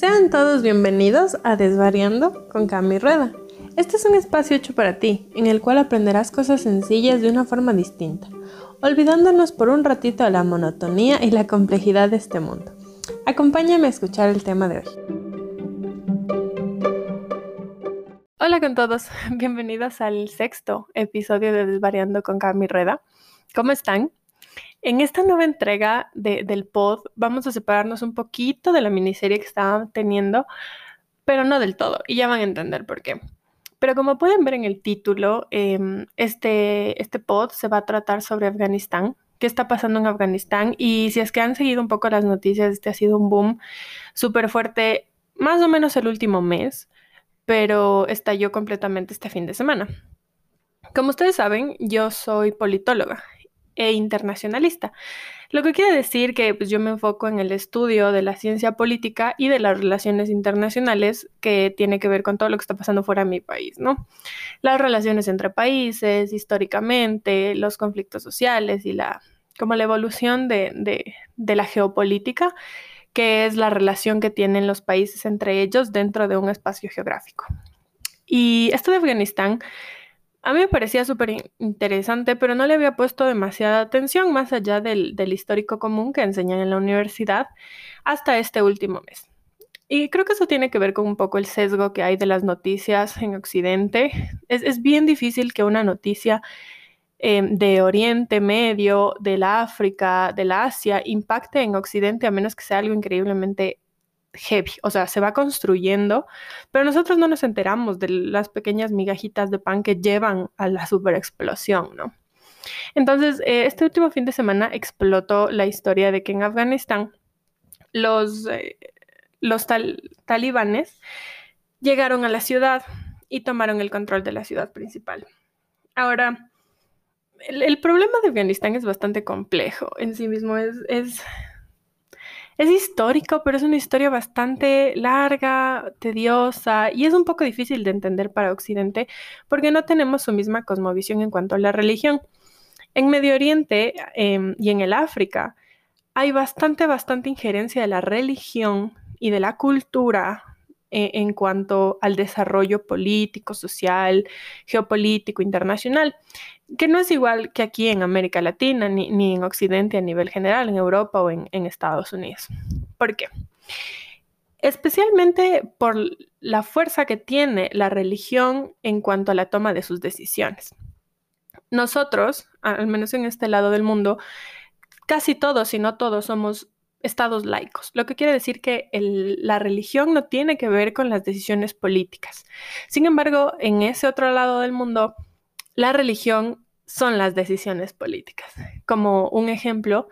Sean todos bienvenidos a Desvariando con Cami Rueda. Este es un espacio hecho para ti, en el cual aprenderás cosas sencillas de una forma distinta, olvidándonos por un ratito de la monotonía y la complejidad de este mundo. Acompáñame a escuchar el tema de hoy. Hola con todos, bienvenidos al sexto episodio de Desvariando con Cami Rueda. ¿Cómo están? En esta nueva entrega del pod vamos a separarnos un poquito de la miniserie que estaban teniendo, pero no del todo, y ya van a entender por qué. Pero como pueden ver en el título, em, este, este pod se va a tratar sobre Afganistán, qué está pasando en Afganistán, y si es que han seguido un poco las noticias, este ha sido un boom súper fuerte, más o menos el último mes, pero estalló completamente este fin de semana. Como ustedes saben, yo soy politóloga e internacionalista. Lo que quiere decir que pues, yo me enfoco en el estudio de la ciencia política y de las relaciones internacionales que tiene que ver con todo lo que está pasando fuera de mi país, ¿no? Las relaciones entre países, históricamente, los conflictos sociales y la, como la evolución de, de, de la geopolítica, que es la relación que tienen los países entre ellos dentro de un espacio geográfico. Y esto de Afganistán a mí me parecía súper interesante, pero no le había puesto demasiada atención más allá del, histórico común que enseñan en la universidad hasta este último mes. Y creo que eso tiene que ver con un poco el sesgo que hay de las noticias en Occidente. Es, bien difícil que una noticia em, de Oriente Medio, de la África, de la Asia, impacte en Occidente a menos que sea algo increíblemente heavy, o sea, se va construyendo, pero nosotros no nos enteramos de las pequeñas migajitas de pan que llevan a la super explosión, ¿no? Entonces, eh, este último fin de semana explotó la historia de que en Afganistán los, eh, los talibanes llegaron a la ciudad y tomaron el control de la ciudad principal. Ahora, el, problema de Afganistán es bastante complejo en sí mismo, es, es es histórico, pero es una historia bastante larga, tediosa y es un poco difícil de entender para Occidente porque no tenemos su misma cosmovisión en cuanto a la religión. En Medio Oriente em, y en el África hay bastante, bastante injerencia de la religión y de la cultura eh, en cuanto al desarrollo político, social, geopolítico, internacional, que no es igual que aquí en América Latina, ni, en Occidente a nivel general, en Europa o en, en Estados Unidos. ¿Por qué? Especialmente por la fuerza que tiene la religión en cuanto a la toma de sus decisiones. Nosotros, al menos en este lado del mundo, casi todos, si no todos, somos estados laicos, lo que quiere decir que la religión no tiene que ver con las decisiones políticas. Sin embargo, en ese otro lado del mundo, la religión son las decisiones políticas. Como un ejemplo,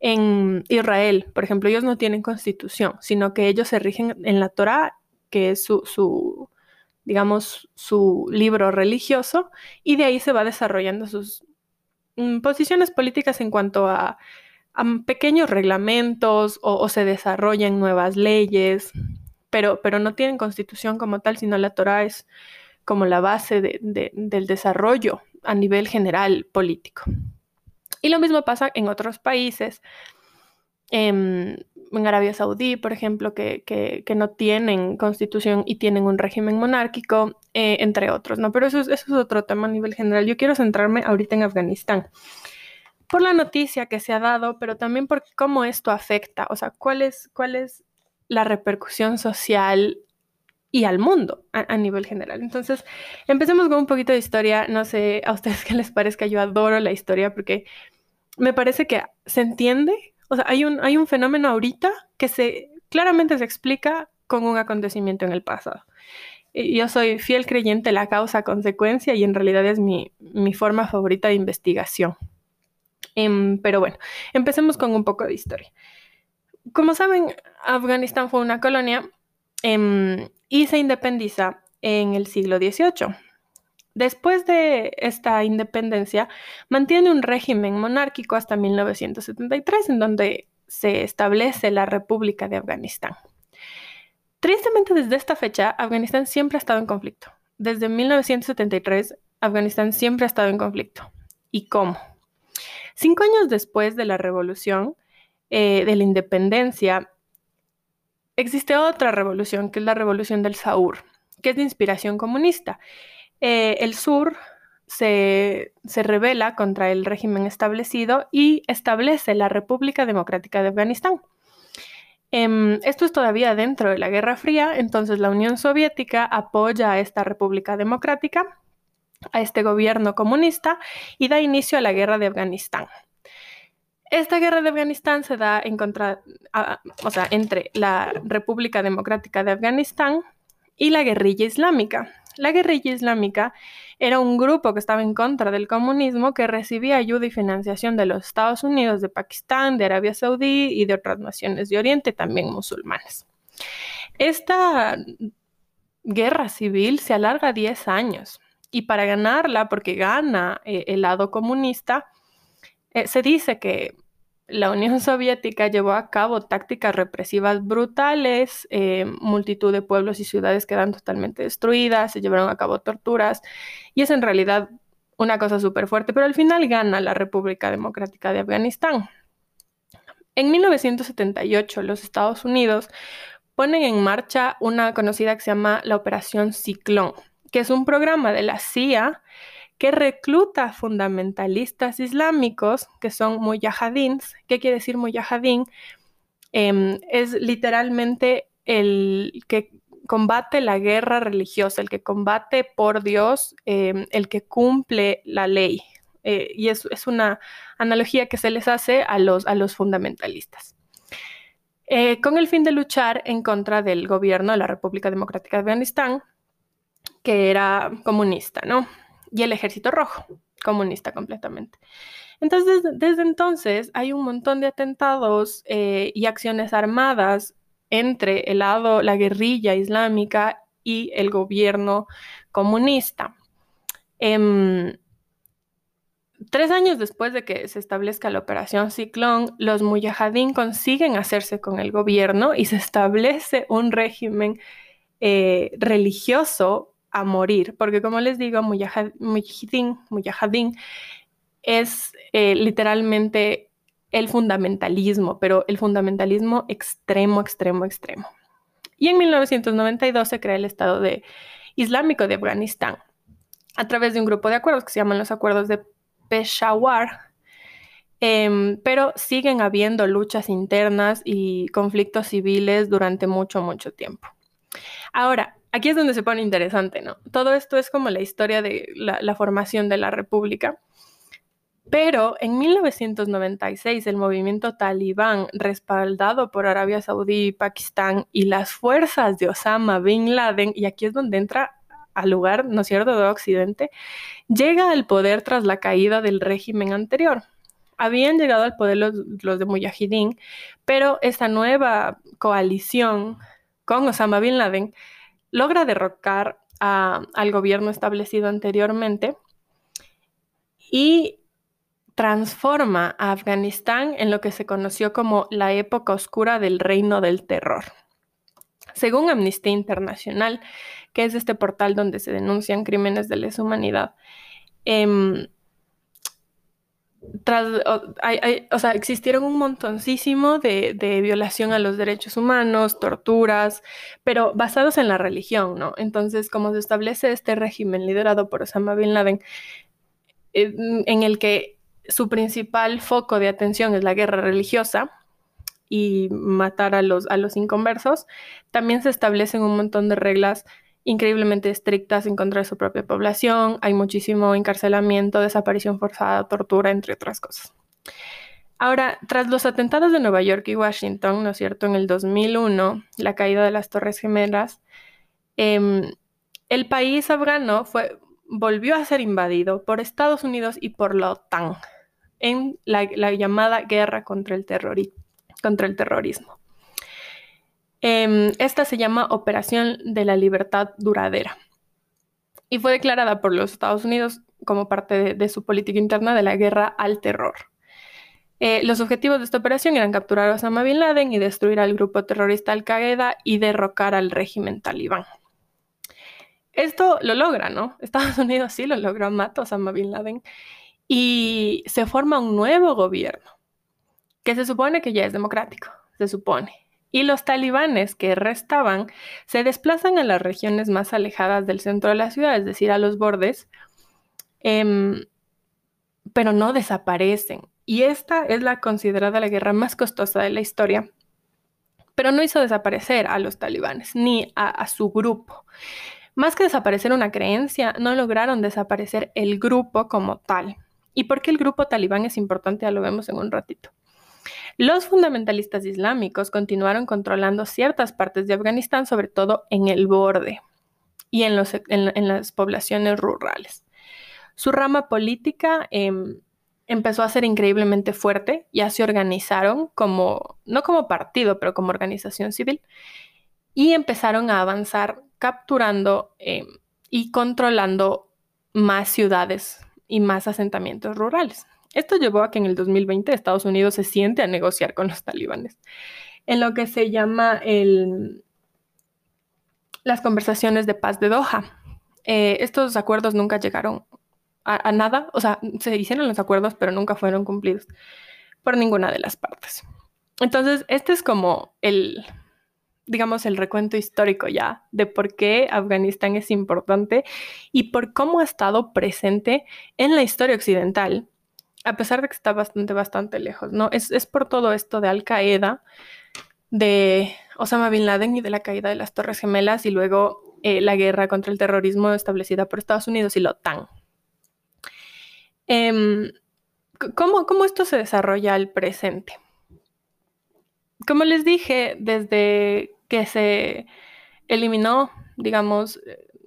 en Israel, por ejemplo, ellos no tienen constitución, sino que ellos se rigen en la Torah, que es su, su digamos, su libro religioso, y de ahí se va desarrollando sus mm, posiciones políticas en cuanto a pequeños reglamentos o, se desarrollan nuevas leyes, pero, pero no tienen constitución como tal, sino la Torah es como la base del desarrollo a nivel general político. Y lo mismo pasa en otros países, en, Arabia Saudí, por ejemplo, que, no tienen constitución y tienen un régimen monárquico, eh, entre otros, ¿no? Pero eso eso es otro tema a nivel general. Yo quiero centrarme ahorita en Afganistán por la noticia que se ha dado, pero también por cómo esto afecta, o sea, cuál es, la repercusión social y al mundo a, nivel general. Entonces, empecemos con un poquito de historia. No sé a ustedes qué les parezca, yo adoro la historia porque me parece que se entiende, o sea, hay un, fenómeno ahorita que se claramente se explica con un acontecimiento en el pasado. Yo soy fiel creyente de la causa-consecuencia y en realidad es mi forma favorita de investigación. Em, pero bueno, empecemos con un poco de historia. Como saben, Afganistán fue una colonia em, y se independiza en el siglo XVIII. Después de esta independencia, mantiene un régimen monárquico hasta 1973, en donde se establece la República de Afganistán. Tristemente, desde esta fecha, Afganistán siempre ha estado en conflicto. Desde 1973, Afganistán siempre ha estado en conflicto. ¿Y cómo? Cinco años después de la revolución, eh, de la independencia, existe otra revolución, que es la revolución del Saur, que es de inspiración comunista. Eh, el sur se, se revela contra el régimen establecido y establece la República Democrática de Afganistán. Em, esto es todavía dentro de la Guerra Fría, entonces la Unión Soviética apoya a esta República Democrática, a este gobierno comunista y da inicio a la Guerra de Afganistán. Esta guerra de Afganistán se da en contra, entre la República Democrática de Afganistán y la guerrilla islámica. La guerrilla islámica era un grupo que estaba en contra del comunismo que recibía ayuda y financiación de los Estados Unidos, de Pakistán, de Arabia Saudí y de otras naciones de Oriente, también musulmanes. Esta guerra civil se alarga 10 años y para ganarla, porque gana eh, el lado comunista, eh, se dice que la Unión Soviética llevó a cabo tácticas represivas brutales, eh, multitud de pueblos y ciudades quedan totalmente destruidas, se llevaron a cabo torturas, y es en realidad una cosa súper fuerte, pero al final gana la República Democrática de Afganistán. En 1978, los Estados Unidos ponen en marcha una conocida que se llama la Operación Ciclón, que es un programa de la CIA que recluta fundamentalistas islámicos, que son mujahidins. ¿Qué quiere decir mujahidin? Em, es literalmente el que combate la guerra religiosa, el que combate por Dios, em, el que cumple la ley. Eh, y es, es, una analogía que se les hace a los, a los fundamentalistas. Eh, con el fin de luchar en contra del gobierno de la República Democrática de Afganistán, que era comunista, ¿no? y el Ejército Rojo, comunista completamente. Entonces, desde entonces hay un montón de atentados eh, y acciones armadas entre el lado, la guerrilla islámica y el gobierno comunista. Em, tres años después de que se establezca la operación Ciclón, los mujahideen consiguen hacerse con el gobierno y se establece un régimen eh, religioso a morir, porque como les digo, mujahidin, mujahidin es eh, literalmente el fundamentalismo, pero el fundamentalismo extremo, extremo, extremo. Y en 1992 se crea el Estado de Islámico de Afganistán a través de un grupo de acuerdos que se llaman los Acuerdos de Peshawar, em, pero siguen habiendo luchas internas y conflictos civiles durante mucho, mucho tiempo. Ahora, aquí es donde se pone interesante, ¿no? Todo esto es como la historia de la, formación de la República. Pero en 1996 el movimiento talibán, respaldado por Arabia Saudí, Pakistán y las fuerzas de Osama Bin Laden, y aquí es donde entra al lugar, ¿no es cierto?, de Occidente, llega al poder tras la caída del régimen anterior. Habían llegado al poder los, los de Mujahideen, pero esta nueva coalición con Osama Bin Laden logra derrocar al gobierno establecido anteriormente y transforma a Afganistán en lo que se conoció como la época oscura del reino del terror. Según Amnistía Internacional, que es este portal donde se denuncian crímenes de lesa humanidad, em, o, sea, existieron un montoncísimo de, violación a los derechos humanos, torturas, pero basados en la religión, ¿no? Entonces, como se establece este régimen liderado por Osama Bin Laden, eh, en el que su principal foco de atención es la guerra religiosa y matar a los, a los inconversos, también se establecen un montón de reglas increíblemente estrictas en contra de su propia población, hay muchísimo encarcelamiento, desaparición forzada, tortura, entre otras cosas. Ahora, tras los atentados de Nueva York y Washington, ¿no es cierto?, en el 2001, la caída de las Torres Gemelas, em, el país afgano fue, volvió a ser invadido por Estados Unidos y por la OTAN en la, llamada guerra contra el, contra el terrorismo. Em, esta se llama Operación de la Libertad Duradera y fue declarada por los Estados Unidos como parte de, su política interna de la guerra al terror. Eh, los objetivos de esta operación eran capturar a Osama Bin Laden y destruir al grupo terrorista Al-Qaeda y derrocar al régimen talibán. Esto lo logra, ¿no? Estados Unidos sí lo logró, mata a Osama Bin Laden y se forma un nuevo gobierno que se supone que ya es democrático, se supone y los talibanes que restaban se desplazan a las regiones más alejadas del centro de la ciudad, es decir, a los bordes, em, pero no desaparecen. Y esta es la considerada la guerra más costosa de la historia, pero no hizo desaparecer a los talibanes ni a su grupo. Más que desaparecer una creencia, no lograron desaparecer el grupo como tal. ¿Y por qué el grupo talibán es importante? Ya lo vemos en un ratito. Los fundamentalistas islámicos continuaron controlando ciertas partes de Afganistán, sobre todo en el borde y en, las poblaciones rurales. Su rama política em, empezó a ser increíblemente fuerte, ya se organizaron como, no como partido, pero como organización civil, y empezaron a avanzar capturando em, y controlando más ciudades y más asentamientos rurales. Esto llevó a que en el 2020 Estados Unidos se siente a negociar con los talibanes en lo que se llama las conversaciones de paz de Doha. Eh, estos acuerdos nunca llegaron a, nada, o sea, se hicieron los acuerdos, pero nunca fueron cumplidos por ninguna de las partes. Entonces, este es como el, digamos, el recuento histórico ya de por qué Afganistán es importante y por cómo ha estado presente en la historia occidental a pesar de que está bastante, bastante lejos, ¿no? Es, por todo esto de Al Qaeda, de Osama Bin Laden y de la caída de las Torres Gemelas y luego eh, la guerra contra el terrorismo establecida por Estados Unidos y la OTAN. Em, ¿cómo, ¿Cómo esto se desarrolla al presente? Como les dije, desde que se eliminó, digamos,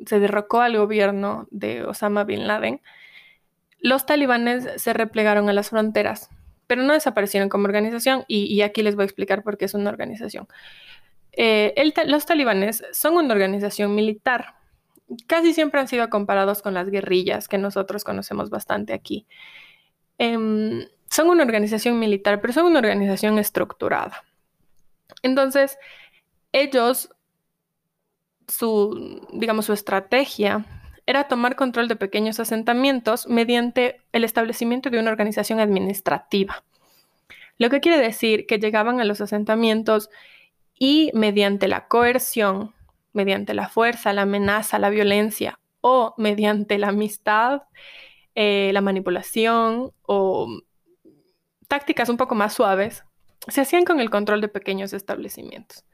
se derrocó al gobierno de Osama Bin Laden, los talibanes se replegaron a las fronteras, pero no desaparecieron como organización y, aquí les voy a explicar por qué es una organización. Eh, los talibanes son una organización militar. Casi siempre han sido comparados con las guerrillas que nosotros conocemos bastante aquí. Em, son una organización militar, pero son una organización estructurada. Entonces, ellos, su, digamos, su estrategia era tomar control de pequeños asentamientos mediante el establecimiento de una organización administrativa. Lo que quiere decir que llegaban a los asentamientos y mediante la coerción, mediante la fuerza, la amenaza, la violencia o mediante la amistad, eh, la manipulación o tácticas un poco más suaves, se hacían con el control de pequeños establecimientos.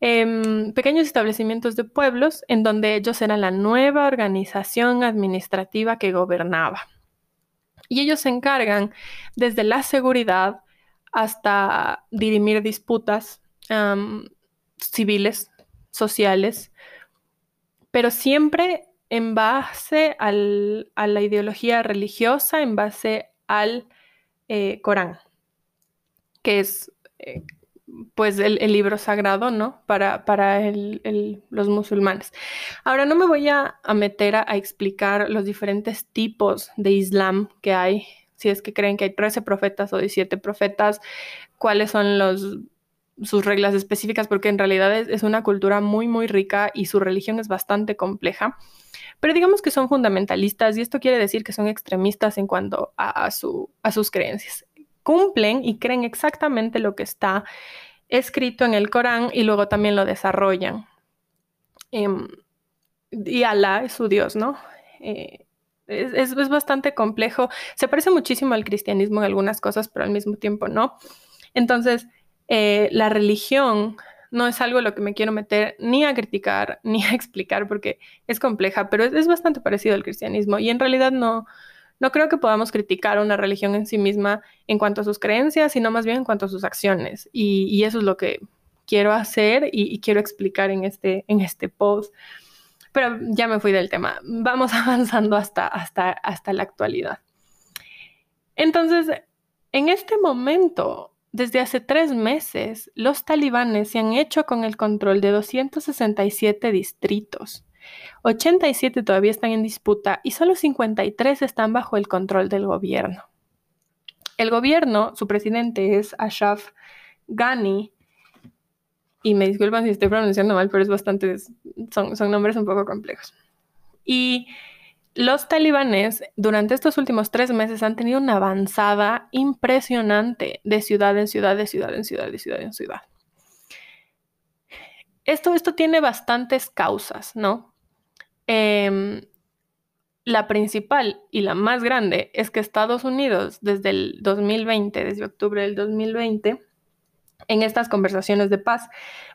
Em, pequeños establecimientos de pueblos en donde ellos eran la nueva organización administrativa que gobernaba. Y ellos se encargan desde la seguridad hasta dirimir disputas civiles, sociales, pero siempre en base a la ideología religiosa, en base al eh, Corán, que es eh, pues el, libro sagrado, ¿no? Para, para los musulmanes. Ahora no me voy a, meter a, explicar los diferentes tipos de Islam que hay, si es que creen que hay 13 profetas o 17 profetas, cuáles son los, sus reglas específicas, porque en realidad es, una cultura muy, muy rica y su religión es bastante compleja. Pero digamos que son fundamentalistas y esto quiere decir que son extremistas en cuanto a, a sus creencias cumplen y creen exactamente lo que está escrito en el Corán y luego también lo desarrollan. Em, y Alá es su Dios, ¿no? Eh, es, bastante complejo. Se parece muchísimo al cristianismo en algunas cosas, pero al mismo tiempo no. Entonces, eh, la religión no es algo lo que me quiero meter ni a criticar ni a explicar porque es compleja, pero es bastante parecido al cristianismo y en realidad no, no creo que podamos criticar una religión en sí misma en cuanto a sus creencias, sino más bien en cuanto a sus acciones. Y, eso es lo que quiero hacer y, quiero explicar en este, en este post. Pero ya me fui del tema. Vamos avanzando hasta, hasta, hasta la actualidad. Entonces, en este momento, desde hace tres meses, los talibanes se han hecho con el control de 267 distritos. 87 todavía están en disputa y solo 53 están bajo el control del gobierno. El gobierno, su presidente es Ashraf Ghani, y me disculpan si estoy pronunciando mal, pero es bastante, son, son nombres un poco complejos. Y los talibanes durante estos últimos tres meses han tenido una avanzada impresionante de ciudad en ciudad, de ciudad en ciudad, de ciudad en ciudad. esto, esto tiene bastantes causas, ¿no? Em, la principal y la más grande es que Estados Unidos desde el 2020, desde octubre del 2020, en estas conversaciones de paz,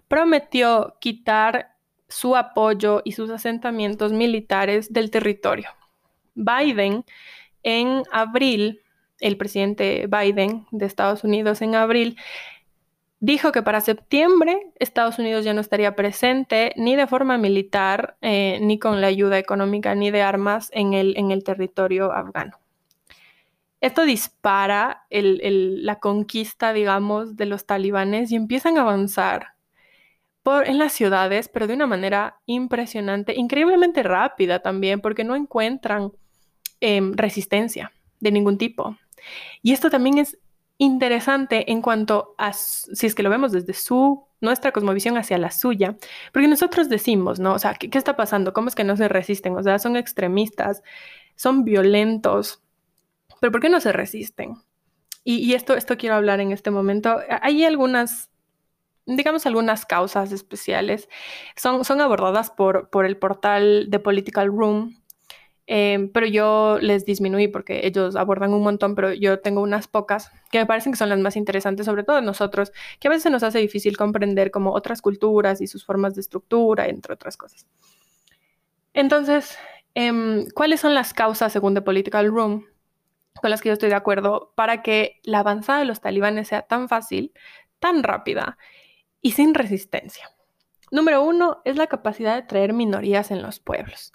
prometió quitar su apoyo y sus asentamientos militares del territorio. Biden, en abril, el presidente Biden de Estados Unidos en abril, dijo que para septiembre Estados Unidos ya no estaría presente ni de forma militar, eh, ni con la ayuda económica, ni de armas en el, en el territorio afgano. Esto dispara la conquista, digamos, de los talibanes y empiezan a avanzar por, en las ciudades, pero de una manera impresionante, increíblemente rápida también, porque no encuentran em, resistencia de ningún tipo. Y esto también es interesante en cuanto a si es que lo vemos desde su nuestra cosmovisión hacia la suya, porque nosotros decimos, ¿no? O sea, ¿qué, ¿qué, está pasando? ¿Cómo es que no se resisten? O sea, son extremistas, son violentos, pero ¿por qué no se resisten? Y, y esto, esto quiero hablar en este momento. Hay algunas, digamos, algunas causas especiales, son, son abordadas por, por el portal The Political Room, Em, pero yo les disminuí porque ellos abordan un montón, pero yo tengo unas pocas que me parecen que son las más interesantes, sobre todo nosotros, que a veces nos hace difícil comprender como otras culturas y sus formas de estructura, entre otras cosas. Entonces, em, ¿cuáles son las causas, según The Political Room, con las que yo estoy de acuerdo, para que la avanzada de los talibanes sea tan fácil, tan rápida y sin resistencia? Número uno es la capacidad de traer minorías en los pueblos.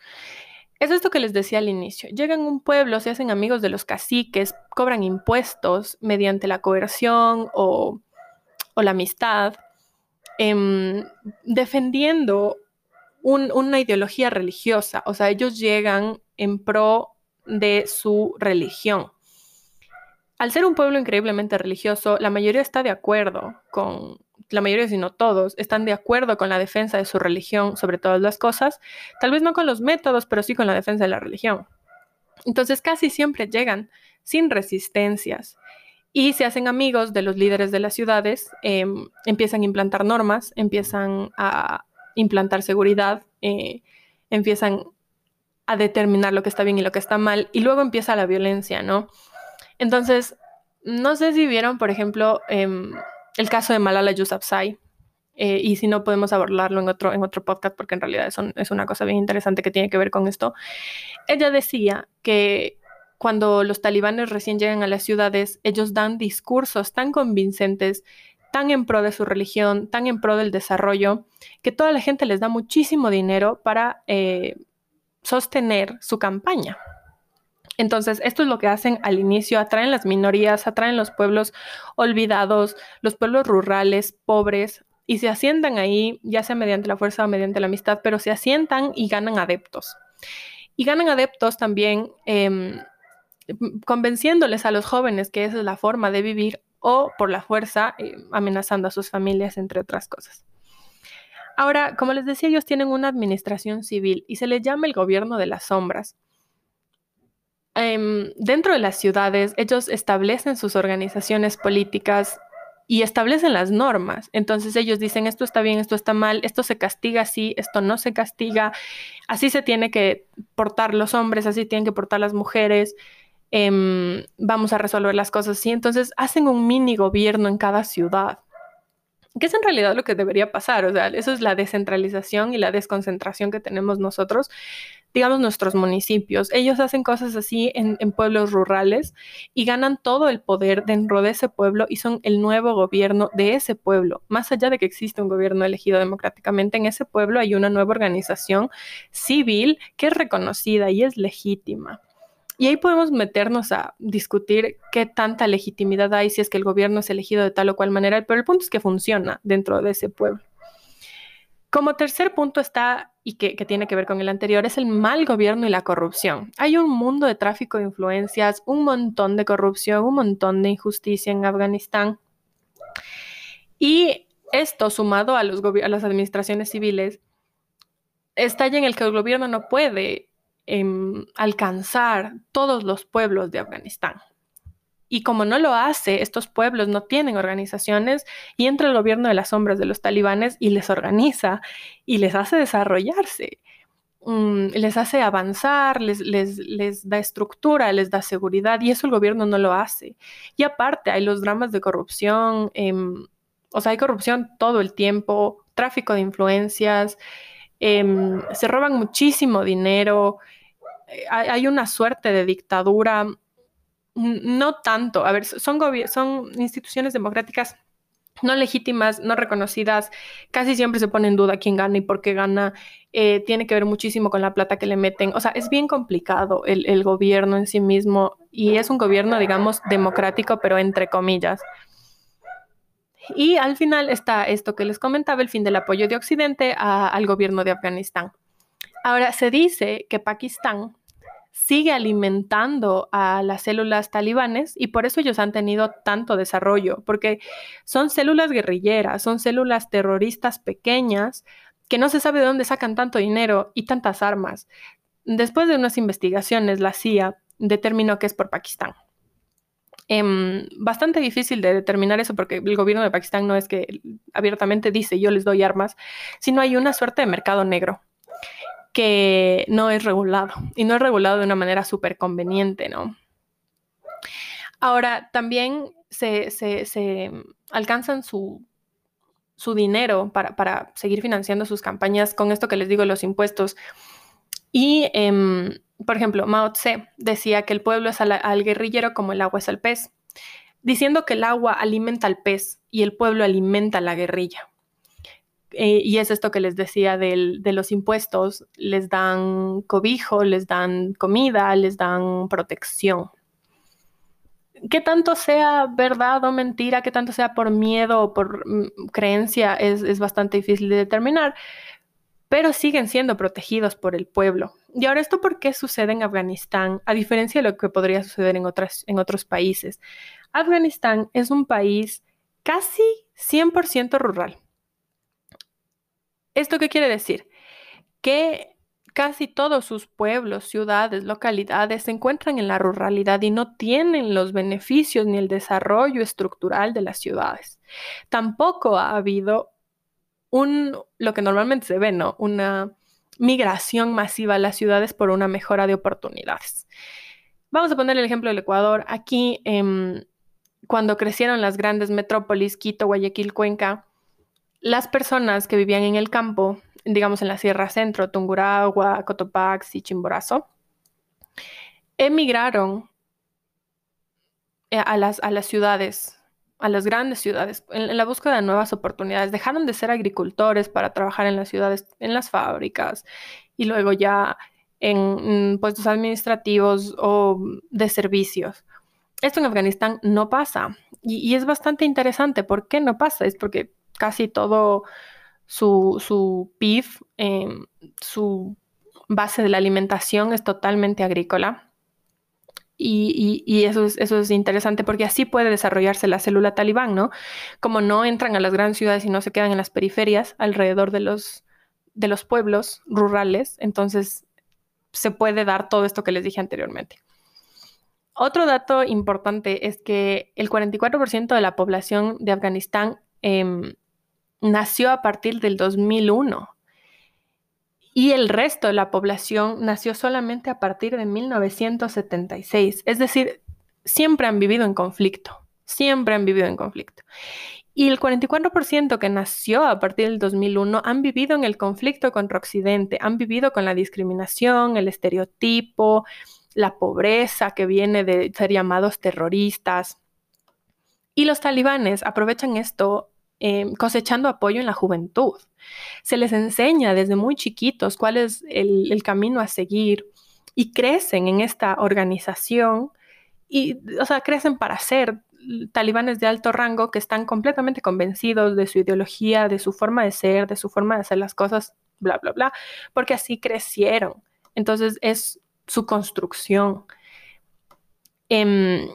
Es esto que les decía al inicio. Llegan a un pueblo, se hacen amigos de los caciques, cobran impuestos mediante la coerción o, la amistad, em, defendiendo una ideología religiosa. O sea, ellos llegan en pro de su religión. Al ser un pueblo increíblemente religioso, la mayoría está de acuerdo con, la mayoría, si no todos, están de acuerdo con la defensa de su religión sobre todas las cosas, tal vez no con los métodos, pero sí con la defensa de la religión. Entonces casi siempre llegan sin resistencias y se hacen amigos de los líderes de las ciudades, em, empiezan a implantar normas, empiezan a implantar seguridad, eh, empiezan a determinar lo que está bien y lo que está mal, y luego empieza la violencia, ¿no? Entonces, no sé si vieron, por ejemplo, em, el caso de Malala Yousafzai, eh, y si no podemos abordarlo en otro, en otro podcast, porque en realidad es, una cosa bien interesante que tiene que ver con esto. Ella decía que cuando los talibanes recién llegan a las ciudades, ellos dan discursos tan convincentes, tan en pro de su religión, tan en pro del desarrollo, que toda la gente les da muchísimo dinero para eh, sostener su campaña. Entonces, esto es lo que hacen al inicio, atraen las minorías, atraen los pueblos olvidados, los pueblos rurales, pobres, y se asientan ahí, ya sea mediante la fuerza o mediante la amistad, pero se asientan y ganan adeptos. Y ganan adeptos también em, convenciéndoles a los jóvenes que esa es la forma de vivir o por la fuerza eh, amenazando a sus familias, entre otras cosas. Ahora, como les decía, ellos tienen una administración civil y se les llama el gobierno de las sombras. Em, dentro de las ciudades, ellos establecen sus organizaciones políticas y establecen las normas. Entonces ellos dicen, esto está bien, esto está mal, esto se castiga así, esto no se castiga, así se tiene que portar los hombres, así tienen que portar las mujeres, em, vamos a resolver las cosas así. Entonces hacen un mini gobierno en cada ciudad que es en realidad lo que debería pasar, o sea, eso es la descentralización y la desconcentración que tenemos nosotros, digamos nuestros municipios. Ellos hacen cosas así en, pueblos rurales y ganan todo el poder dentro de ese pueblo y son el nuevo gobierno de ese pueblo. Más allá de que existe un gobierno elegido democráticamente, en ese pueblo hay una nueva organización civil que es reconocida y es legítima. Y ahí podemos meternos a discutir qué tanta legitimidad hay si es que el gobierno es elegido de tal o cual manera, pero el punto es que funciona dentro de ese pueblo. Como tercer punto está, y que, tiene que ver con el anterior, es el mal gobierno y la corrupción. Hay un mundo de tráfico de influencias, un montón de corrupción, un montón de injusticia en Afganistán. Y esto, sumado a, los a las administraciones civiles, estalla en el que el gobierno no puede Em, alcanzar todos los pueblos de Afganistán. Y como no lo hace, estos pueblos no tienen organizaciones y entra el gobierno de las sombras de los talibanes y les organiza y les hace desarrollarse, mm, les hace avanzar, les, les, da estructura, les da seguridad y eso el gobierno no lo hace. Y aparte hay los dramas de corrupción, em, o sea, hay corrupción todo el tiempo, tráfico de influencias, em, se roban muchísimo dinero, eh, hay una suerte de dictadura no tanto, a ver, son, son instituciones democráticas no legítimas, no reconocidas, casi siempre se pone en duda quién gana y por qué gana, eh, tiene que ver muchísimo con la plata que le meten, o sea, es bien complicado el, el gobierno en sí mismo y es un gobierno, digamos, democrático, pero entre comillas. Y al final está esto que les comentaba, el fin del apoyo de Occidente al gobierno de Afganistán. Ahora, se dice que Pakistán sigue alimentando a las células talibanes y por eso ellos han tenido tanto desarrollo, porque son células guerrilleras, son células terroristas pequeñas que no se sabe de dónde sacan tanto dinero y tantas armas. Después de unas investigaciones, la CIA determinó que es por Pakistán. Em, bastante difícil de determinar eso porque el gobierno de Pakistán no es que abiertamente dice yo les doy armas, sino hay una suerte de mercado negro que no es regulado y no es regulado de una manera súper conveniente, ¿no? Ahora, también se, alcanzan su, dinero para, seguir financiando sus campañas con esto que les digo, los impuestos. Y, em, por ejemplo, Mao Tse decía que el pueblo es al guerrillero como el agua es al pez, diciendo que el agua alimenta al pez y el pueblo alimenta a la guerrilla. Eh, y es esto que les decía de los impuestos, les dan cobijo, les dan comida, les dan protección. ¿Qué tanto sea verdad o mentira, qué tanto sea por miedo o por mm, creencia, es, es bastante difícil de determinar, pero siguen siendo protegidos por el pueblo. Y ahora, ¿esto por qué sucede en Afganistán, a diferencia de lo que podría suceder en, otras, en otros países? Afganistán es un país casi 100% rural. ¿Esto qué quiere decir? Que casi todos sus pueblos, ciudades, localidades se encuentran en la ruralidad y no tienen los beneficios ni el desarrollo estructural de las ciudades. Tampoco ha habido un, lo que normalmente se ve, ¿no? Una migración masiva a las ciudades por una mejora de oportunidades. Vamos a poner el ejemplo del Ecuador. Aquí, em, cuando crecieron las grandes metrópolis, Quito, Guayaquil, Cuenca, las personas que vivían en el campo, digamos en la Sierra Centro, Tunguragua, Cotopaxi, Chimborazo, emigraron eh, a las, a las ciudades, a las grandes ciudades, en, la búsqueda de nuevas oportunidades. Dejaron de ser agricultores para trabajar en las ciudades, en las fábricas y luego ya en puestos administrativos o de servicios. Esto en Afganistán no pasa y, y es bastante interesante. ¿Por qué no pasa? Es porque casi todo su, su PIB, em, su base de la alimentación es totalmente agrícola. Y, eso, es, eso es interesante porque así puede desarrollarse la célula talibán, ¿no? Como no entran a las grandes ciudades y no se quedan en las periferias alrededor de los, de los pueblos rurales, entonces se puede dar todo esto que les dije anteriormente. Otro dato importante es que el 44% de la población de Afganistán em, nació a partir del 2001 y el resto de la población nació solamente a partir de 1976. Es decir, siempre han vivido en conflicto, siempre han vivido en conflicto. Y el 44% que nació a partir del 2001 han vivido en el conflicto contra Occidente, han vivido con la discriminación, el estereotipo, la pobreza que viene de ser llamados terroristas. Y los talibanes aprovechan esto Em, cosechando apoyo en la juventud. Se les enseña desde muy chiquitos cuál es el, camino a seguir y crecen en esta organización y, o sea, crecen para ser talibanes de alto rango que están completamente convencidos de su ideología, de su forma de ser, de su forma de hacer las cosas, bla, bla, bla, porque así crecieron. Entonces es su construcción. Em,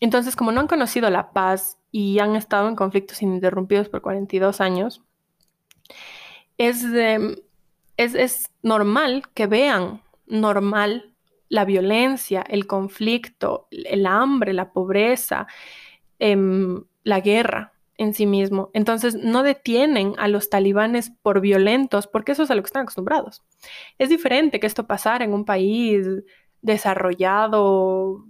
entonces, como no han conocido la paz y han estado en conflictos ininterrumpidos por 42 años, es, es, normal que vean normal la violencia, el conflicto, el hambre, la pobreza, em, la guerra en sí mismo. Entonces no detienen a los talibanes por violentos, porque eso es a lo que están acostumbrados. Es diferente que esto pasara en un país desarrollado,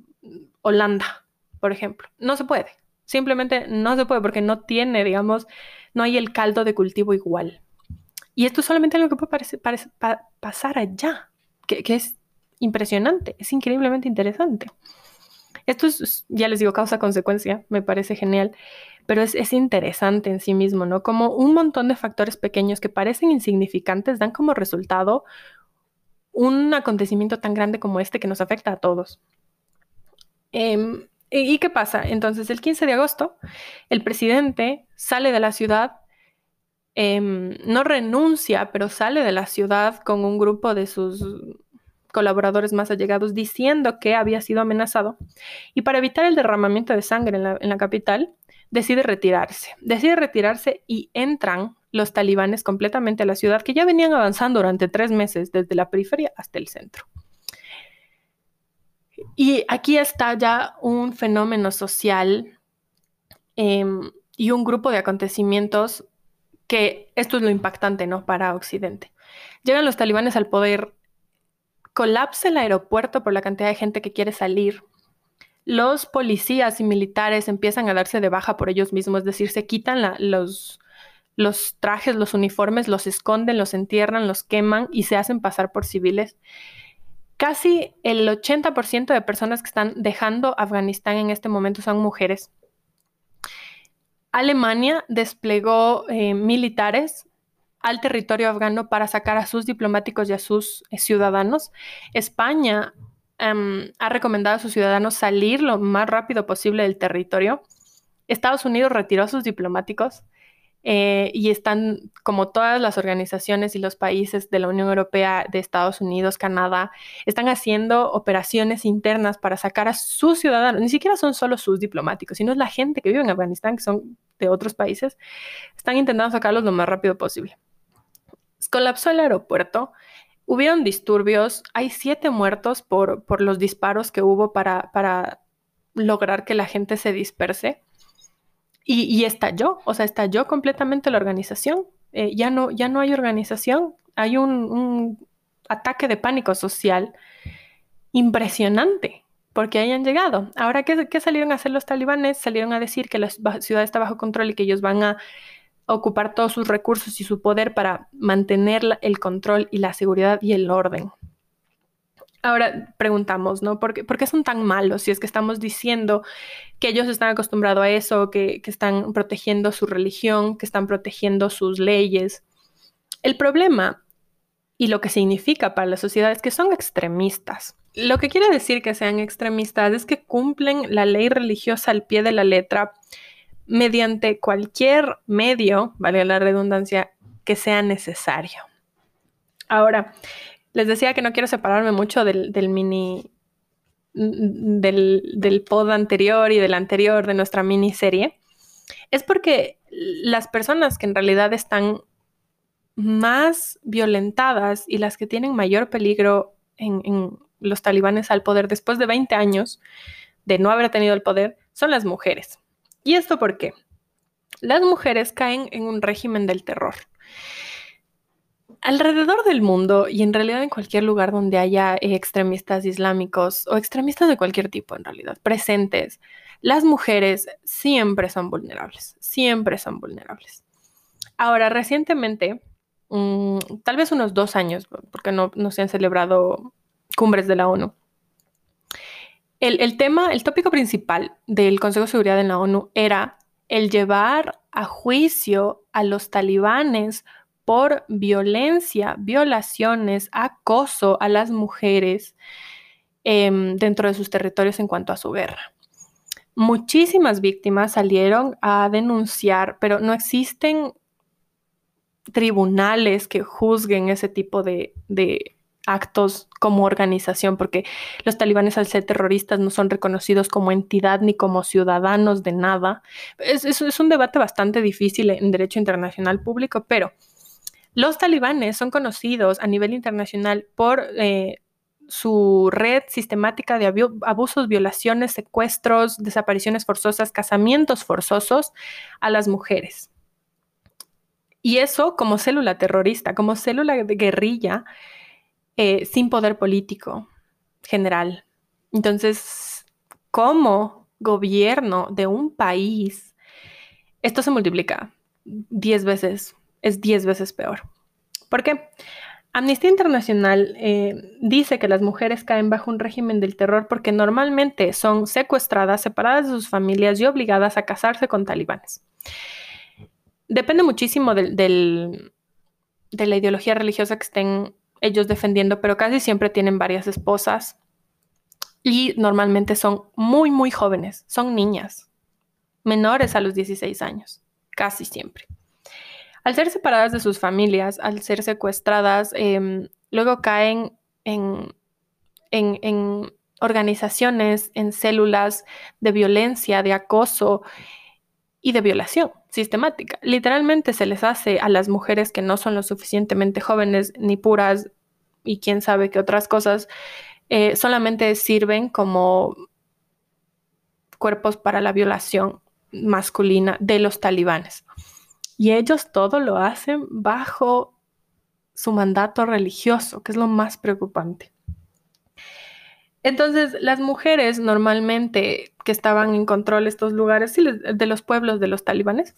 Holanda, por ejemplo. No se puede. Simplemente no se puede porque no tiene, digamos, no hay el caldo de cultivo igual. Y esto es solamente algo que puede pasar allá, que, es impresionante, es increíblemente interesante. Esto es, ya les digo, causa-consecuencia, me parece genial, pero es, es, interesante en sí mismo, ¿no? Como un montón de factores pequeños que parecen insignificantes dan como resultado un acontecimiento tan grande como este que nos afecta a todos. Em, ¿Y qué pasa? Entonces, el 15 de agosto, el presidente sale de la ciudad, em, no renuncia, pero sale de la ciudad con un grupo de sus colaboradores más allegados diciendo que había sido amenazado. Y para evitar el derramamiento de sangre en la, en la capital, decide retirarse. Decide retirarse y entran los talibanes completamente a la ciudad, que ya venían avanzando durante tres meses desde la periferia hasta el centro. Y aquí está ya un fenómeno social em, y un grupo de acontecimientos que esto es lo impactante, ¿no? Para Occidente. Llegan los talibanes al poder, colapsa el aeropuerto por la cantidad de gente que quiere salir. Los policías y militares empiezan a darse de baja por ellos mismos, es decir, se quitan los, los trajes, los uniformes, los esconden, los entierran, los queman y se hacen pasar por civiles. Casi el 80% de personas que están dejando Afganistán en este momento son mujeres. Alemania desplegó eh, militares al territorio afgano para sacar a sus diplomáticos y a sus eh, ciudadanos. España em, ha recomendado a sus ciudadanos salir lo más rápido posible del territorio. Estados Unidos retiró a sus diplomáticos. Eh, y están, como todas las organizaciones y los países de la Unión Europea, de Estados Unidos, Canadá, están haciendo operaciones internas para sacar a sus ciudadanos, ni siquiera son solo sus diplomáticos, sino la gente que vive en Afganistán, que son de otros países, están intentando sacarlos lo más rápido posible. Colapsó el aeropuerto, hubieron disturbios, hay siete muertos por, por los disparos que hubo para, para lograr que la gente se disperse. Y, estalló, o sea, estalló completamente la organización. Eh, ya, no, ya no hay organización, hay un, ataque de pánico social impresionante porque hayan llegado. Ahora, ¿qué, ¿qué, salieron a hacer los talibanes? Salieron a decir que la ciudad está bajo control y que ellos van a ocupar todos sus recursos y su poder para mantener el control y la seguridad y el orden. Ahora preguntamos, ¿no? ¿Por qué, son tan malos si es que estamos diciendo que ellos están acostumbrados a eso, que, que están protegiendo su religión, que están protegiendo sus leyes? El problema y lo que significa para la sociedad es que son extremistas. Lo que quiere decir que sean extremistas es que cumplen la ley religiosa al pie de la letra mediante cualquier medio, vale la redundancia, que sea necesario. Ahora, les decía que no quiero separarme mucho del, mini, del, del, pod anterior y del anterior de nuestra miniserie. Es porque las personas que en realidad están más violentadas y las que tienen mayor peligro en, los talibanes al poder después de 20 años de no haber tenido el poder son las mujeres. ¿Y esto por qué? Las mujeres caen en un régimen del terror alrededor del mundo y en realidad en cualquier lugar donde haya extremistas islámicos o extremistas de cualquier tipo en realidad presentes, las mujeres siempre son vulnerables, siempre son vulnerables. Ahora, recientemente, mm, tal vez unos dos años, porque no, se han celebrado cumbres de la ONU, el, el tema, el tópico principal del Consejo de Seguridad de la ONU era el llevar a juicio a los talibanes por violencia, violaciones, acoso a las mujeres em, dentro de sus territorios en cuanto a su guerra. Muchísimas víctimas salieron a denunciar, pero no existen tribunales que juzguen ese tipo de, actos como organización, porque los talibanes al ser terroristas no son reconocidos como entidad ni como ciudadanos de nada. Es, es un debate bastante difícil en derecho internacional público, pero los talibanes son conocidos a nivel internacional por eh, su red sistemática de abusos, violaciones, secuestros, desapariciones forzosas, casamientos forzosos a las mujeres. Y eso como célula terrorista, como célula de guerrilla, eh, sin poder político general. Entonces, como gobierno de un país, esto se multiplica 10 veces, es 10 veces peor. ¿Por qué? Amnistía Internacional eh, dice que las mujeres caen bajo un régimen del terror porque normalmente son secuestradas, separadas de sus familias y obligadas a casarse con talibanes. Depende muchísimo de la ideología religiosa que estén ellos defendiendo, pero casi siempre tienen varias esposas y normalmente son muy, muy jóvenes, son niñas, menores a los 16 años, casi siempre. Al ser separadas de sus familias, al ser secuestradas, em, luego caen en, en, organizaciones, en células de violencia, de acoso y de violación sistemática. Literalmente se les hace a las mujeres que no son lo suficientemente jóvenes ni puras y quién sabe qué otras cosas, eh, solamente sirven como cuerpos para la violación masculina de los talibanes. Y ellos todo lo hacen bajo su mandato religioso, que es lo más preocupante. Entonces, las mujeres normalmente que estaban en control de estos lugares, de los pueblos de los talibanes,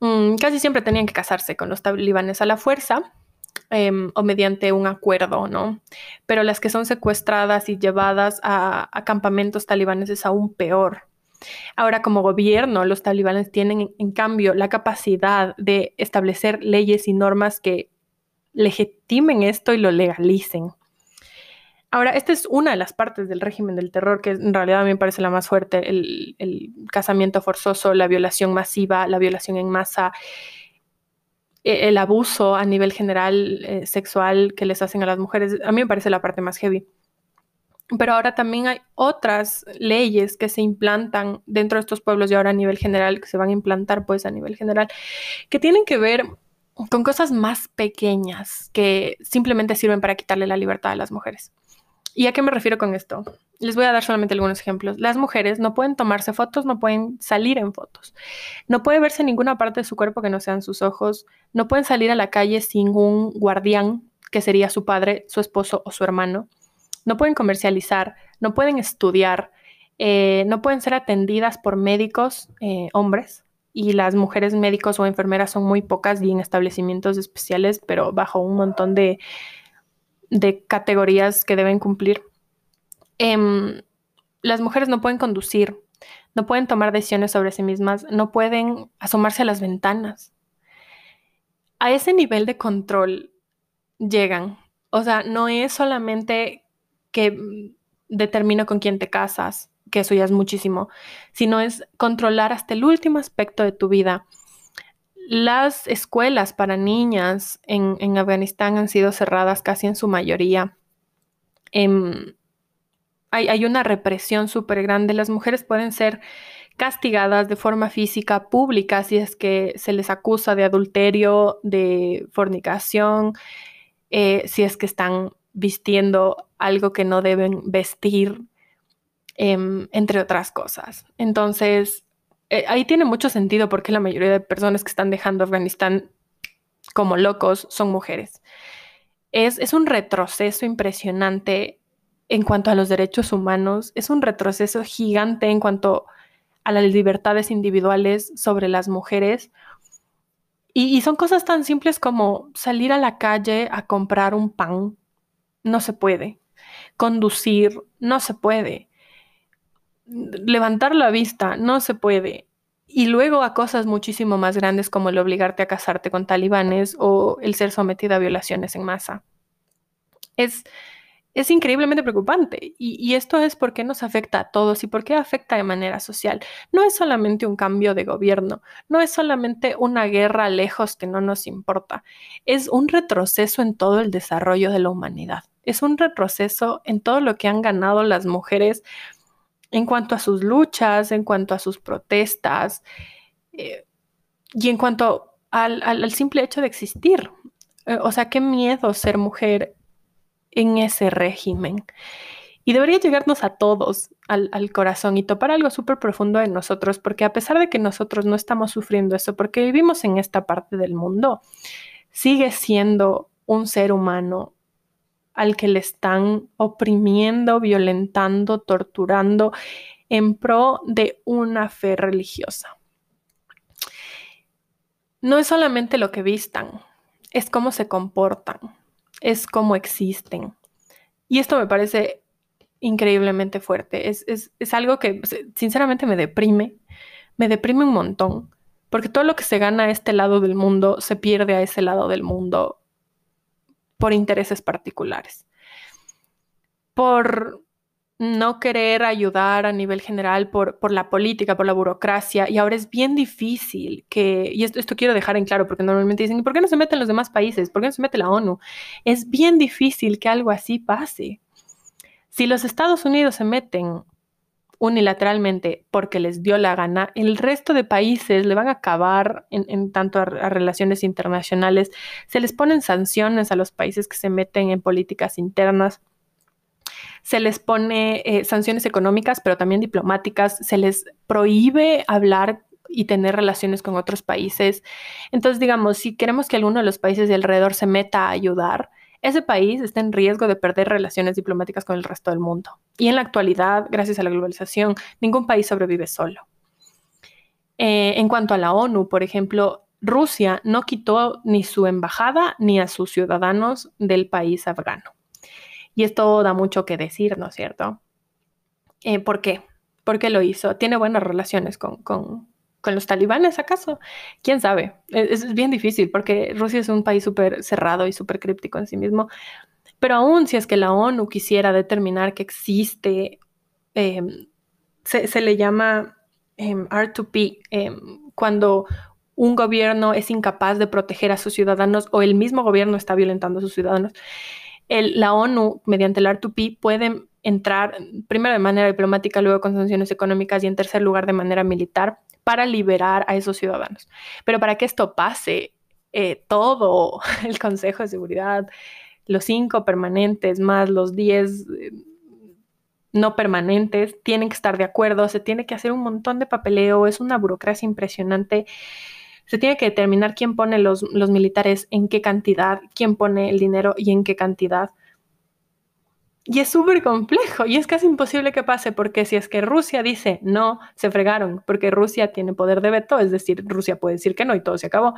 mm, casi siempre tenían que casarse con los talibanes a la fuerza em, o mediante un acuerdo, ¿no? Pero las que son secuestradas y llevadas a, a campamentos talibanes es aún peor. Ahora, como gobierno, los talibanes tienen, en cambio, la capacidad de establecer leyes y normas que legitimen esto y lo legalicen. Ahora, esta es una de las partes del régimen del terror que en realidad a mí me parece la más fuerte, el, casamiento forzoso, la violación masiva, la violación en masa, e, el abuso a nivel general eh, sexual que les hacen a las mujeres. A mí me parece la parte más heavy. Pero ahora también hay otras leyes que se implantan dentro de estos pueblos y ahora a nivel general, que se van a implantar pues a nivel general, que tienen que ver con cosas más pequeñas que simplemente sirven para quitarle la libertad a las mujeres. ¿Y a qué me refiero con esto? Les voy a dar solamente algunos ejemplos. Las mujeres no pueden tomarse fotos, no pueden salir en fotos. No puede verse ninguna parte de su cuerpo que no sean sus ojos. No pueden salir a la calle sin un guardián, que sería su padre, su esposo o su hermano no pueden comercializar, no pueden estudiar, eh, no pueden ser atendidas por médicos eh, hombres y las mujeres médicos o enfermeras son muy pocas y en establecimientos especiales, pero bajo un montón de, categorías que deben cumplir. Em, las mujeres no pueden conducir, no pueden tomar decisiones sobre sí mismas, no pueden asomarse a las ventanas. A ese nivel de control llegan. O sea, no es solamente que mm, determina con quién te casas, que eso ya es muchísimo, sino es controlar hasta el último aspecto de tu vida. Las escuelas para niñas en, Afganistán han sido cerradas casi en su mayoría. Em, hay, hay, una represión súper grande. Las mujeres pueden ser castigadas de forma física pública si es que se les acusa de adulterio, de fornicación, eh, si es que están vistiendo algo que no deben vestir, em, entre otras cosas. Entonces, eh, ahí tiene mucho sentido porque la mayoría de personas que están dejando Afganistán como locos son mujeres. Es, es un retroceso impresionante en cuanto a los derechos humanos, es un retroceso gigante en cuanto a las libertades individuales sobre las mujeres. y, son cosas tan simples como salir a la calle a comprar un pan, no se puede. Conducir, no se puede. Levantar la vista, no se puede. Y luego a cosas muchísimo más grandes como el obligarte a casarte con talibanes o el ser sometida a violaciones en masa. Es, es increíblemente preocupante. Y, esto es porque nos afecta a todos y por qué afecta de manera social. No es solamente un cambio de gobierno, no es solamente una guerra lejos que no nos importa, es un retroceso en todo el desarrollo de la humanidad. Es un retroceso en todo lo que han ganado las mujeres en cuanto a sus luchas, en cuanto a sus protestas eh, y en cuanto al, simple hecho de existir. Eh, o sea, qué miedo ser mujer en ese régimen. Y debería llegarnos a todos al, corazón y topar algo súper profundo en nosotros, porque a pesar de que nosotros no estamos sufriendo eso, porque vivimos en esta parte del mundo, sigue siendo un ser humano al que le están oprimiendo, violentando, torturando en pro de una fe religiosa. No es solamente lo que vistan, es cómo se comportan, es cómo existen. Y esto me parece increíblemente fuerte. Es, algo que sinceramente me deprime, me deprime un montón, porque todo lo que se gana a este lado del mundo se pierde a ese lado del mundo por intereses particulares. Por no querer ayudar a nivel general por, por, la política, por la burocracia, y ahora es bien difícil que, y esto, esto quiero dejar en claro, porque normalmente dicen, ¿por qué no se meten los demás países? ¿Por qué no se mete la ONU? Es bien difícil que algo así pase. Si los Estados Unidos se meten unilateralmente porque les dio la gana, el resto de países le van a acabar en, tanto a, relaciones internacionales, se les ponen sanciones a los países que se meten en políticas internas, se les pone eh, sanciones económicas, pero también diplomáticas, se les prohíbe hablar y tener relaciones con otros países. Entonces, digamos, si queremos que alguno de los países de alrededor se meta a ayudar, ese país está en riesgo de perder relaciones diplomáticas con el resto del mundo. Y en la actualidad, gracias a la globalización, ningún país sobrevive solo. Eh, en cuanto a la ONU, por ejemplo, Rusia no quitó ni su embajada ni a sus ciudadanos del país afgano. Y esto da mucho que decir, ¿no es cierto? Eh, ¿Por qué? ¿Por qué lo hizo? Tiene buenas relaciones con, con los talibanes, acaso? ¿Quién sabe? E-, es, bien difícil porque Rusia es un país súper cerrado y súper críptico en sí mismo. Pero aún si es que la ONU quisiera determinar que existe, em, se, le llama em, R2P, em, cuando un gobierno es incapaz de proteger a sus ciudadanos o el mismo gobierno está violentando a sus ciudadanos, la ONU, mediante el R2P, puede entrar primero de manera diplomática, luego con sanciones económicas y en tercer lugar de manera militar para liberar a esos ciudadanos. Pero para que esto pase, eh, todo el Consejo de Seguridad, los cinco permanentes más los diez eh, no permanentes, tienen que estar de acuerdo, se tiene que hacer un montón de papeleo, es una burocracia impresionante. Se tiene que determinar quién pone los, los militares en qué cantidad, quién pone el dinero y en qué cantidad. Y es súper complejo y es casi imposible que pase porque si es que Rusia dice no, se fregaron, porque Rusia tiene poder de veto, es decir, Rusia puede decir que no y todo se acabó.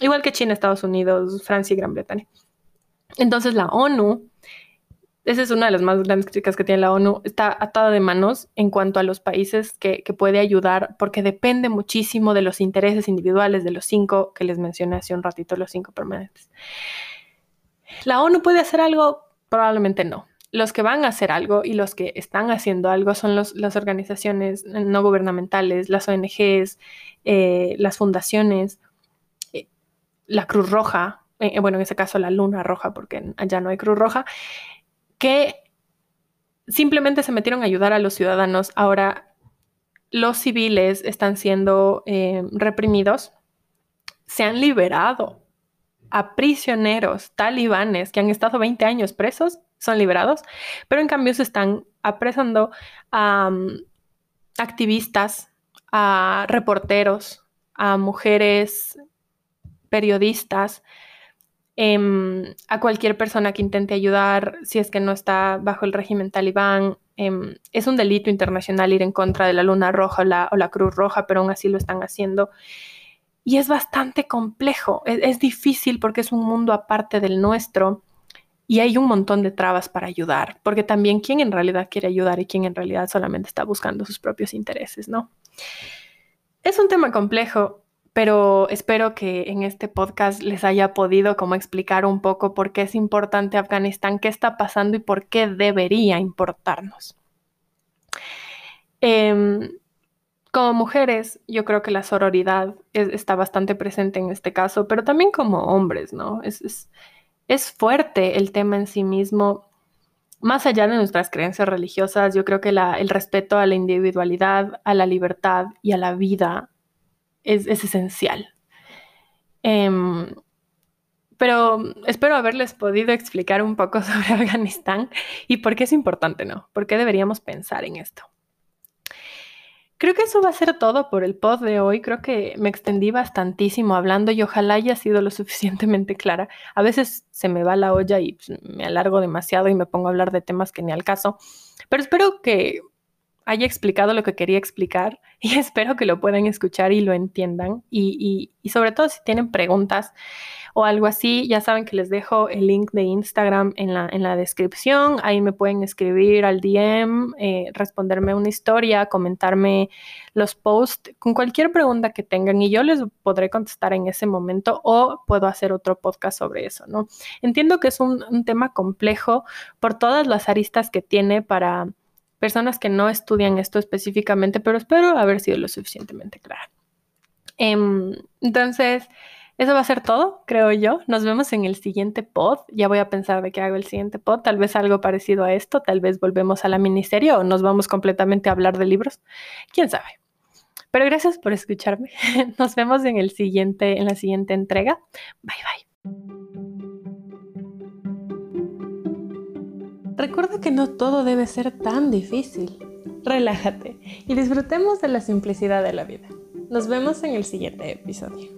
Igual que China, Estados Unidos, Francia y Gran Bretaña. Entonces la ONU, esa es una de las más grandes críticas que tiene la ONU, está atada de manos en cuanto a los países que, que puede ayudar porque depende muchísimo de los intereses individuales de los cinco que les mencioné hace un ratito, los cinco permanentes. ¿La ONU puede hacer algo? Probablemente no los que van a hacer algo y los que están haciendo algo son las organizaciones no gubernamentales, las ONGs, eh, las fundaciones, eh, la Cruz Roja, eh, bueno, en ese caso la Luna Roja, porque allá no hay Cruz Roja, que simplemente se metieron a ayudar a los ciudadanos. Ahora, los civiles están siendo reprimidos, se han liberado a prisioneros talibanes que han estado 20 años presos son liberados, pero en cambio se están apresando a mm, activistas, a reporteros, a mujeres periodistas, em, a cualquier persona que intente ayudar si es que no está bajo el régimen talibán. Em, es un delito internacional ir en contra de la Luna Roja o la, Cruz Roja, pero aún así lo están haciendo. Y es bastante complejo, es difícil porque es un mundo aparte del nuestro y hay un montón de trabas para ayudar, porque también quién en realidad quiere ayudar y quién en realidad solamente está buscando sus propios intereses, ¿no? Es un tema complejo, pero espero que en este podcast les haya podido como explicar un poco por qué es importante Afganistán, qué está pasando y por qué debería importarnos. Em, como mujeres, yo creo que la sororidad está bastante presente en este caso, pero también como hombres, ¿no? es, es fuerte el tema en sí mismo. Más allá de nuestras creencias religiosas, yo creo que el respeto a la individualidad, a la libertad y a la vida es, esencial. Em, pero espero haberles podido explicar un poco sobre Afganistán y por qué es importante, ¿no? ¿Por qué deberíamos pensar en esto? Creo que eso va a ser todo por el pod de hoy. Creo que me extendí bastantísimo hablando y ojalá haya sido lo suficientemente clara. A veces se me va la olla y pues, me alargo demasiado y me pongo a hablar de temas que ni al caso. Pero espero que haya explicado lo que quería explicar y espero que lo puedan escuchar y lo entiendan. Y, y sobre todo si tienen preguntas, o algo así, ya saben que les dejo el link de Instagram en la, en la descripción. Ahí me pueden escribir al DM, eh, responderme una historia, comentarme los posts con cualquier pregunta que tengan y yo les podré contestar en ese momento o puedo hacer otro podcast sobre eso, ¿no? Entiendo que es un, un tema complejo por todas las aristas que tiene para personas que no estudian esto específicamente, pero espero haber sido lo suficientemente clara. Em, entonces, eso va a ser todo, creo yo. Nos vemos en el siguiente pod. Ya voy a pensar de qué hago el siguiente pod. Tal vez algo parecido a esto. Tal vez volvemos a la miniserie o nos vamos completamente a hablar de libros. Quién sabe. Pero gracias por escucharme. Nos vemos en el siguiente, en la siguiente entrega. Bye bye. Recuerda que no todo debe ser tan difícil. Relájate y disfrutemos de la simplicidad de la vida. Nos vemos en el siguiente episodio.